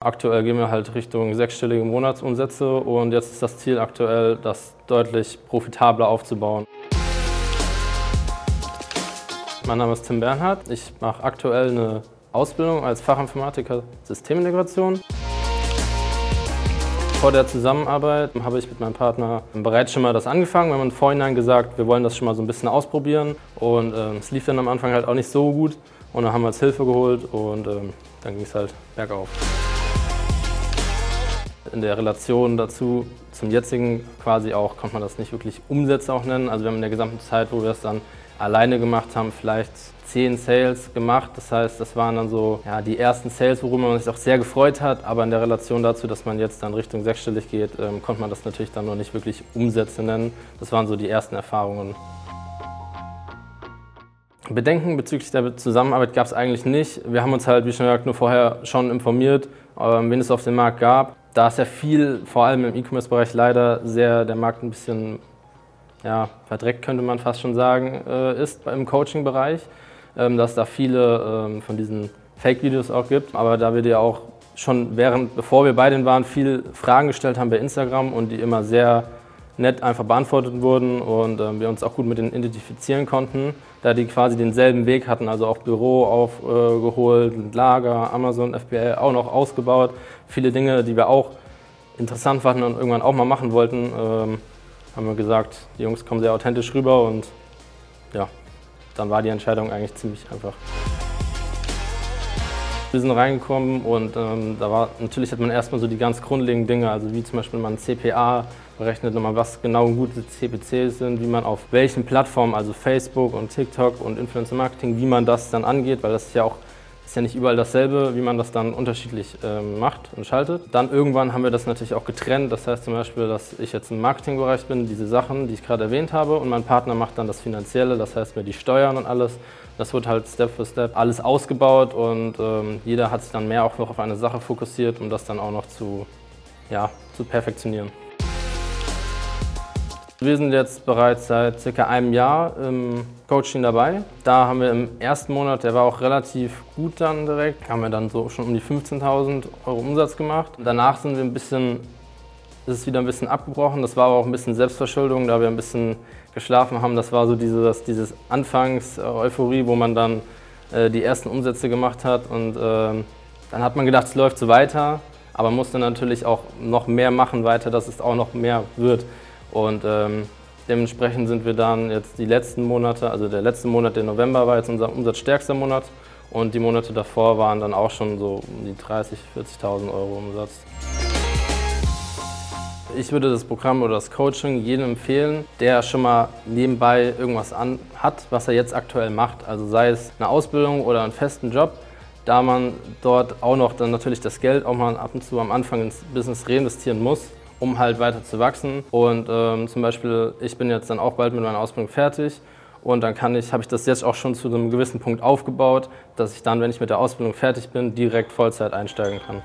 Aktuell gehen wir halt Richtung sechsstellige Monatsumsätze und jetzt ist das Ziel aktuell, das deutlich profitabler aufzubauen. Mein Name ist Tim Bernhard. Ich mache aktuell eine Ausbildung als Fachinformatiker Systemintegration. Vor der Zusammenarbeit habe ich mit meinem Partner bereits schon mal das angefangen. Wir haben im Vorhinein gesagt, wir wollen das schon mal so ein bisschen ausprobieren. Und äh, es lief dann am Anfang halt auch nicht so gut. Und dann haben wir uns Hilfe geholt und äh, dann ging es halt bergauf. In der Relation dazu zum jetzigen quasi auch, konnte man das nicht wirklich Umsätze auch nennen. Also wir haben in der gesamten Zeit, wo wir es dann alleine gemacht haben, vielleicht zehn Sales gemacht. Das heißt, das waren dann so ja, die ersten Sales, worüber man sich auch sehr gefreut hat. Aber in der Relation dazu, dass man jetzt dann Richtung sechsstellig geht, ähm, konnte man das natürlich dann noch nicht wirklich Umsätze nennen. Das waren so die ersten Erfahrungen. Bedenken bezüglich der Zusammenarbeit gab es eigentlich nicht. Wir haben uns halt, wie schon gesagt, nur vorher schon informiert, ähm, wen es auf dem Markt gab da ist ja viel, vor allem im E-Commerce-Bereich leider sehr der Markt ein bisschen ja, verdreckt, könnte man fast schon sagen, äh, ist im Coaching-Bereich, ähm, dass da viele ähm, von diesen Fake-Videos auch gibt. Aber da wir dir auch schon während, bevor wir bei denen waren, viel Fragen gestellt haben bei Instagram und die immer sehr nett einfach beantwortet wurden und äh, wir uns auch gut mit denen identifizieren konnten, da die quasi denselben Weg hatten, also auch Büro aufgeholt, äh, Lager, Amazon, FBA auch noch ausgebaut. Viele Dinge, die wir auch interessant fanden und irgendwann auch mal machen wollten, ähm, haben wir gesagt, die Jungs kommen sehr authentisch rüber und ja, dann war die Entscheidung eigentlich ziemlich einfach. Wir sind reingekommen und ähm, da war natürlich hat man erstmal so die ganz grundlegenden Dinge, also wie zum Beispiel man CPA berechnet, nochmal was genau gute CPCs sind, wie man auf welchen Plattformen, also Facebook und TikTok und Influencer Marketing, wie man das dann angeht, weil das ist ja auch ist ja nicht überall dasselbe, wie man das dann unterschiedlich ähm, macht und schaltet. Dann irgendwann haben wir das natürlich auch getrennt. Das heißt zum Beispiel, dass ich jetzt im Marketingbereich bin, diese Sachen, die ich gerade erwähnt habe, und mein Partner macht dann das Finanzielle, das heißt mir die Steuern und alles. Das wird halt Step für Step alles ausgebaut und ähm, jeder hat sich dann mehr auch noch auf eine Sache fokussiert, um das dann auch noch zu, ja, zu perfektionieren. Wir sind jetzt bereits seit circa einem Jahr im Coaching dabei. Da haben wir im ersten Monat, der war auch relativ gut dann direkt, haben wir dann so schon um die 15.000 Euro Umsatz gemacht. Danach sind wir ein bisschen, ist es wieder ein bisschen abgebrochen. Das war aber auch ein bisschen Selbstverschuldung, da wir ein bisschen geschlafen haben. Das war so dieses, dieses Anfangs-Euphorie, wo man dann äh, die ersten Umsätze gemacht hat und äh, dann hat man gedacht, es läuft so weiter, aber musste natürlich auch noch mehr machen weiter, dass es auch noch mehr wird. Und ähm, dementsprechend sind wir dann jetzt die letzten Monate, also der letzte Monat, der November, war jetzt unser umsatzstärkster Monat. Und die Monate davor waren dann auch schon so um die 30.000, 40.000 Euro Umsatz. Ich würde das Programm oder das Coaching jedem empfehlen, der schon mal nebenbei irgendwas an hat, was er jetzt aktuell macht. Also sei es eine Ausbildung oder einen festen Job, da man dort auch noch dann natürlich das Geld auch mal ab und zu am Anfang ins Business reinvestieren muss, um halt weiter zu wachsen. Und ähm, zum Beispiel, ich bin jetzt dann auch bald mit meiner Ausbildung fertig und dann kann ich, habe ich das jetzt auch schon zu einem gewissen Punkt aufgebaut, dass ich dann, wenn ich mit der Ausbildung fertig bin, direkt Vollzeit einsteigen kann.